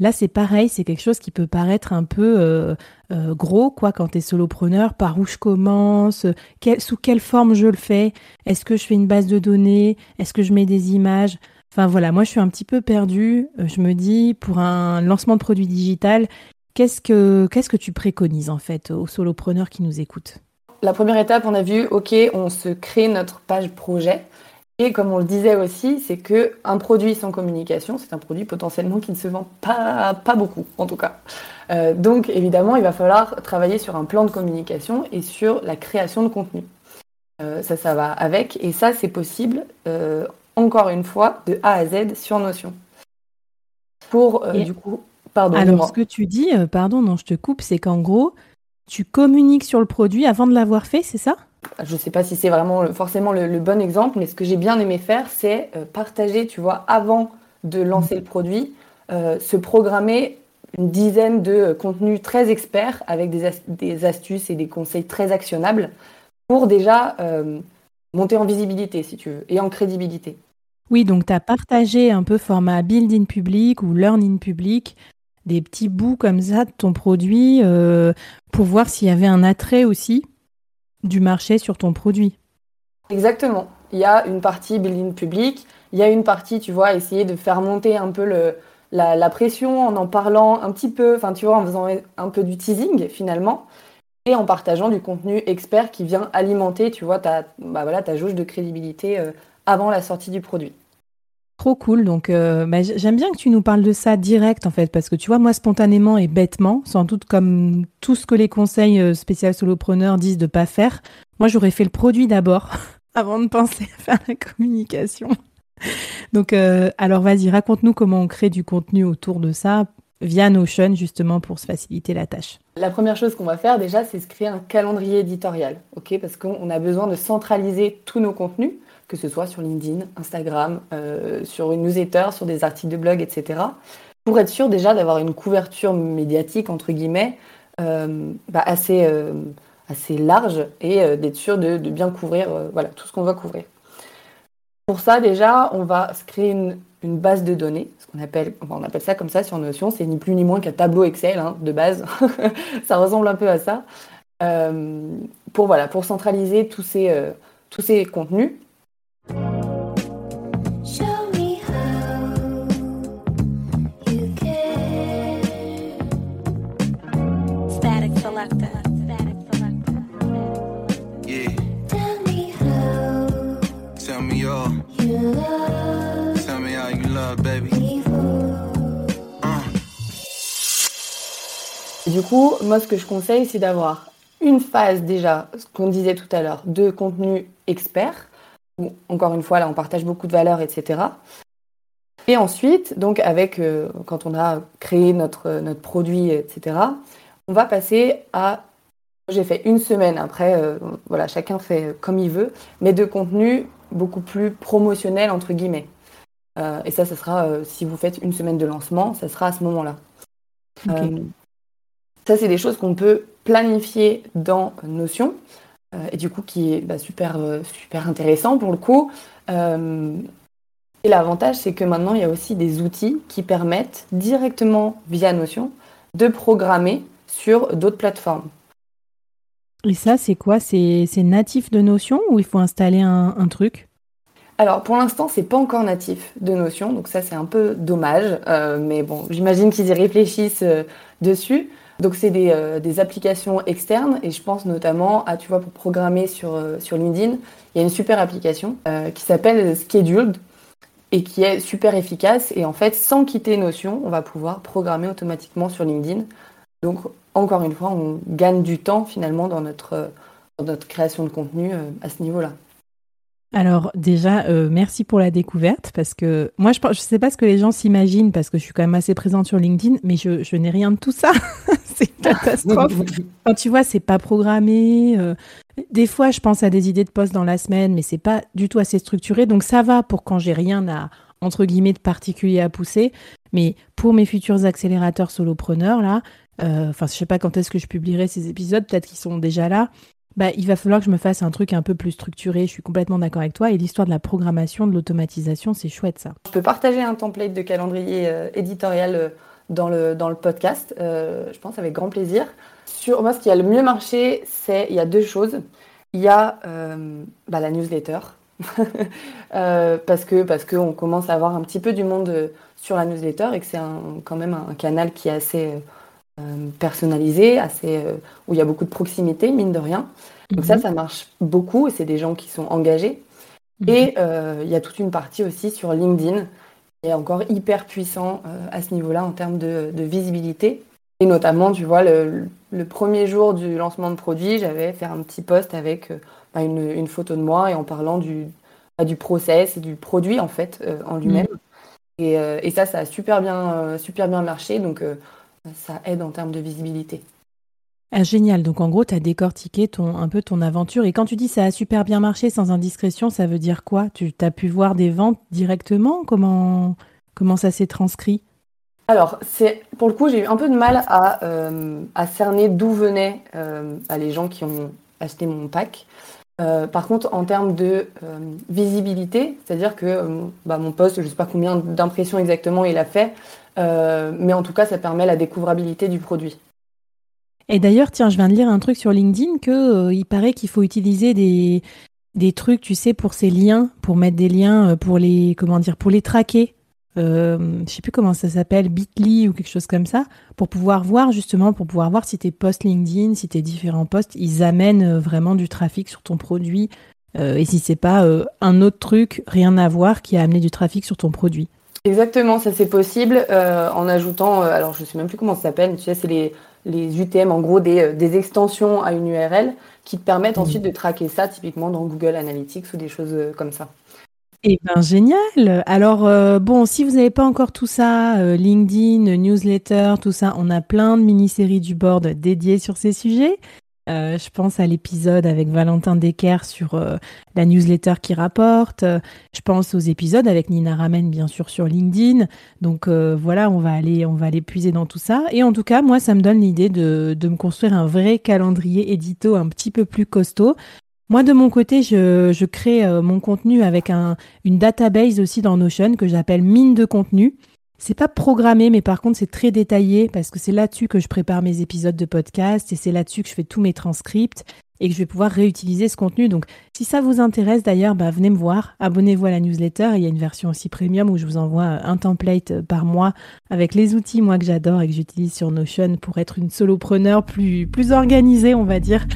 Là, c'est pareil, c'est quelque chose qui peut paraître un peu euh, euh, gros, quoi, quand tu es solopreneur. Par où je commence? Sous quelle forme je le fais? Est-ce que je fais une base de données? Est-ce que je mets des images? Enfin voilà, moi je suis un petit peu perdue. Euh, je me dis, pour un lancement de produit digital, qu'est-ce que, qu'est-ce que tu préconises en fait aux solopreneurs qui nous écoutent? La première étape, on a vu, ok, on se crée notre page projet. Et comme on le disait aussi, c'est que un produit sans communication, c'est un produit potentiellement qui ne se vend pas, pas beaucoup, en tout cas. Euh, donc évidemment, il va falloir travailler sur un plan de communication et sur la création de contenu. Euh, ça, ça va avec. Et ça, c'est possible, euh, encore une fois, de A à Z sur Notion. Pour, du coup, pardon. Alors, ce que tu dis, pardon, non, je te coupe, c'est qu'en gros, tu communiques sur le produit avant de l'avoir fait, c'est ça? Je ne sais pas si c'est vraiment forcément le, bon exemple, mais ce que j'ai bien aimé faire, c'est euh, partager, tu vois, avant de lancer le produit, euh, se programmer une dizaine de contenus très experts avec des, astuces et des conseils très actionnables pour déjà euh, monter en visibilité, si tu veux, et en crédibilité. Oui, donc tu as partagé un peu format build in public ou learn in public, des petits bouts comme ça de ton produit pour voir s'il y avait un attrait aussi du marché sur ton produit. Exactement. Il y a une partie building public, il y a une partie, tu vois, essayer de faire monter un peu la, pression en en parlant un petit peu, enfin, tu vois, en faisant un peu du teasing finalement, et en partageant du contenu expert qui vient alimenter, tu vois, ta, bah jauge de crédibilité euh, avant la sortie du produit. Trop cool. Donc, euh, bah, j'aime bien que tu nous parles de ça direct, en fait, parce que tu vois, moi, spontanément et bêtement, sans doute comme tout ce que les conseils euh, spéciaux solopreneurs disent de pas faire, moi, j'aurais fait le produit d'abord, avant de penser à faire la communication. Donc, euh, alors, vas-y, raconte-nous comment on crée du contenu autour de ça via Notion, justement, pour se faciliter la tâche. La première chose qu'on va faire, déjà, c'est se créer un calendrier éditorial, ok? Parce qu'on a besoin de centraliser tous nos contenus que ce soit sur LinkedIn, Instagram, euh, sur une newsletter, sur des articles de blog, etc. Pour être sûr déjà d'avoir une couverture médiatique, entre guillemets, euh, bah, assez, euh, assez large et d'être sûr de, bien couvrir voilà, tout ce qu'on va couvrir. Pour ça, déjà, on va se créer une, base de données, ce qu'on appelle, on appelle ça comme ça sur Notion, c'est ni plus ni moins qu'un tableau Excel hein, de base, ça ressemble un peu à ça, pour, voilà, pour centraliser tous ces, tous ces contenus. Du coup, moi, ce que je conseille, c'est d'avoir une phase déjà, ce qu'on disait tout à l'heure, de contenu expert, encore une fois, là, on partage beaucoup de valeurs, etc. Et ensuite, donc, avec, euh, quand on a créé notre, notre produit, etc., on va passer à j'ai fait une semaine après, euh, voilà, chacun fait comme il veut, mais de contenu beaucoup plus promotionnel entre guillemets. Euh, et ça, ce sera si vous faites une semaine de lancement, ça sera à ce moment-là. Ça, c'est des choses qu'on peut planifier dans Notion euh, et du coup qui est bah, super, euh, super intéressant pour le coup. Euh, Et l'avantage, c'est que maintenant, il y a aussi des outils qui permettent directement, via Notion, de programmer sur d'autres plateformes. Et ça, c'est quoi? C'est natif de Notion ou il faut installer un, truc? Alors pour l'instant, c'est pas encore natif de Notion, donc ça c'est un peu dommage, euh, mais bon, j'imagine qu'ils y réfléchissent euh, dessus. Donc c'est des, euh, des, applications externes et je pense notamment à, tu vois, pour programmer sur, sur LinkedIn, il y a une super application qui s'appelle Scheduled et qui est super efficace et en fait sans quitter Notion, on va pouvoir programmer automatiquement sur LinkedIn. Donc encore une fois, on gagne du temps finalement dans notre, notre création de contenu euh, à ce niveau-là. Alors déjà, euh, merci pour la découverte parce que moi, je ne sais pas ce que les gens s'imaginent parce que je suis quand même assez présente sur LinkedIn, mais je, n'ai rien de tout ça. c'est une catastrophe. quand tu vois, c'est pas programmé. Euh, des fois, je pense à des idées de poste dans la semaine, mais c'est pas du tout assez structuré. Donc ça va pour quand j'ai rien à entre guillemets de particulier à pousser. Mais pour mes futurs accélérateurs solopreneurs là, euh, enfin, je sais pas quand est-ce que je publierai ces épisodes, peut-être qu'ils sont déjà là. Bah, il va falloir que je me fasse un truc un peu plus structuré. Je suis complètement d'accord avec toi. Et l'histoire de la programmation, de l'automatisation, c'est chouette ça. Je peux partager un template de calendrier euh, éditorial euh, dans, le, dans le podcast, je pense avec grand plaisir. Sur moi, ce qui a le mieux marché, c'est il y a deux choses. Il y a bah, la newsletter. parce que parce qu'on commence à avoir un petit peu du monde sur la newsletter et que c'est quand même un, canal qui est assez euh, personnalisé, assez, euh, où il y a beaucoup de proximité, mine de rien. Donc ça, mhm. ça marche beaucoup et c'est des gens qui sont engagés. Mhm. Et euh, il y a toute une partie aussi sur LinkedIn qui est encore hyper puissant à ce niveau-là en termes de, visibilité. Et notamment, tu vois, le, premier jour du lancement de produit, j'avais fait un petit post avec bah, une, photo de moi et en parlant du, bah, du process et du produit en fait en lui-même. Mhm. Et, et, ça, ça a super bien, super bien marché. Donc, ça aide en termes de visibilité. Ah, génial. Donc en gros, tu as décortiqué ton, un peu ton aventure. Et quand tu dis ça a super bien marché sans indiscrétion, ça veut dire quoi? Tu as pu voir des ventes directement? Comment, comment ça s'est transcrit? Alors, c'est pour le coup, j'ai eu un peu de mal à, euh, à cerner d'où venaient euh, les gens qui ont acheté mon pack. Euh, par contre, en termes de visibilité, c'est-à-dire que bah, mon poste, je ne sais pas combien d'impressions exactement il a fait, mais en tout cas, ça permet la découvrabilité du produit. Et d'ailleurs, tiens, je viens de lire un truc sur LinkedIn que euh, il paraît qu'il faut utiliser des, des trucs, tu sais, pour ces liens, pour mettre des liens, euh, pour les comment dire, pour les traquer. Euh, je sais plus comment ça s'appelle, Bitly ou quelque chose comme ça, pour pouvoir voir justement, pour pouvoir voir si tes posts LinkedIn, si tes différents posts, ils amènent vraiment du trafic sur ton produit, et si c'est pas un autre truc, rien à voir, qui a amené du trafic sur ton produit. Exactement, ça c'est possible euh, en ajoutant, euh, alors je sais même plus comment ça s'appelle, tu sais, c'est les, les UTM, en gros des, euh, des, extensions à une URL qui te permettent ensuite de traquer ça, typiquement dans Google Analytics ou des choses comme ça. Eh bien, génial. Alors, bon, si vous n'avez pas encore tout ça, LinkedIn, newsletter, tout ça, on a plein de mini-séries du board dédiées sur ces sujets. Euh, je pense à l'épisode avec Valentin Decker sur euh, la newsletter qui rapporte. je pense aux épisodes avec Nina Ramen, bien sûr, sur LinkedIn. Donc euh, voilà, on va aller, on va aller puiser dans tout ça. Et en tout cas, moi, ça me donne l'idée de, de me construire un vrai calendrier édito un petit peu plus costaud. Moi, de mon côté, je, je crée mon contenu avec un, une database aussi dans Notion que j'appelle mine de contenu. C'est pas programmé, mais par contre, c'est très détaillé parce que c'est là-dessus que je prépare mes épisodes de podcast et c'est là-dessus que je fais tous mes transcripts et que je vais pouvoir réutiliser ce contenu. Donc, si ça vous intéresse d'ailleurs, bah, venez me voir, abonnez-vous à la newsletter. Il y a une version aussi premium où je vous envoie un template par mois avec les outils, moi, que j'adore et que j'utilise sur Notion pour être une solopreneur plus, plus organisée, on va dire.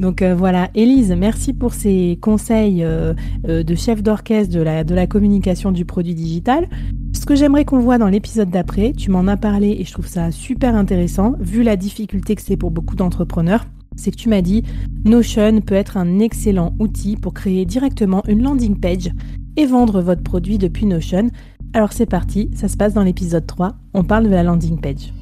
Donc euh, voilà, Élise, merci pour ces conseils euh, euh, de chef d'orchestre de la, de la communication du produit digital. Ce que j'aimerais qu'on voit dans l'épisode d'après, tu m'en as parlé et je trouve ça super intéressant, vu la difficulté que c'est pour beaucoup d'entrepreneurs, c'est que tu m'as dit Notion peut être un excellent outil pour créer directement une landing page et vendre votre produit depuis Notion. Alors c'est parti, ça se passe dans l'épisode 3, on parle de la landing page.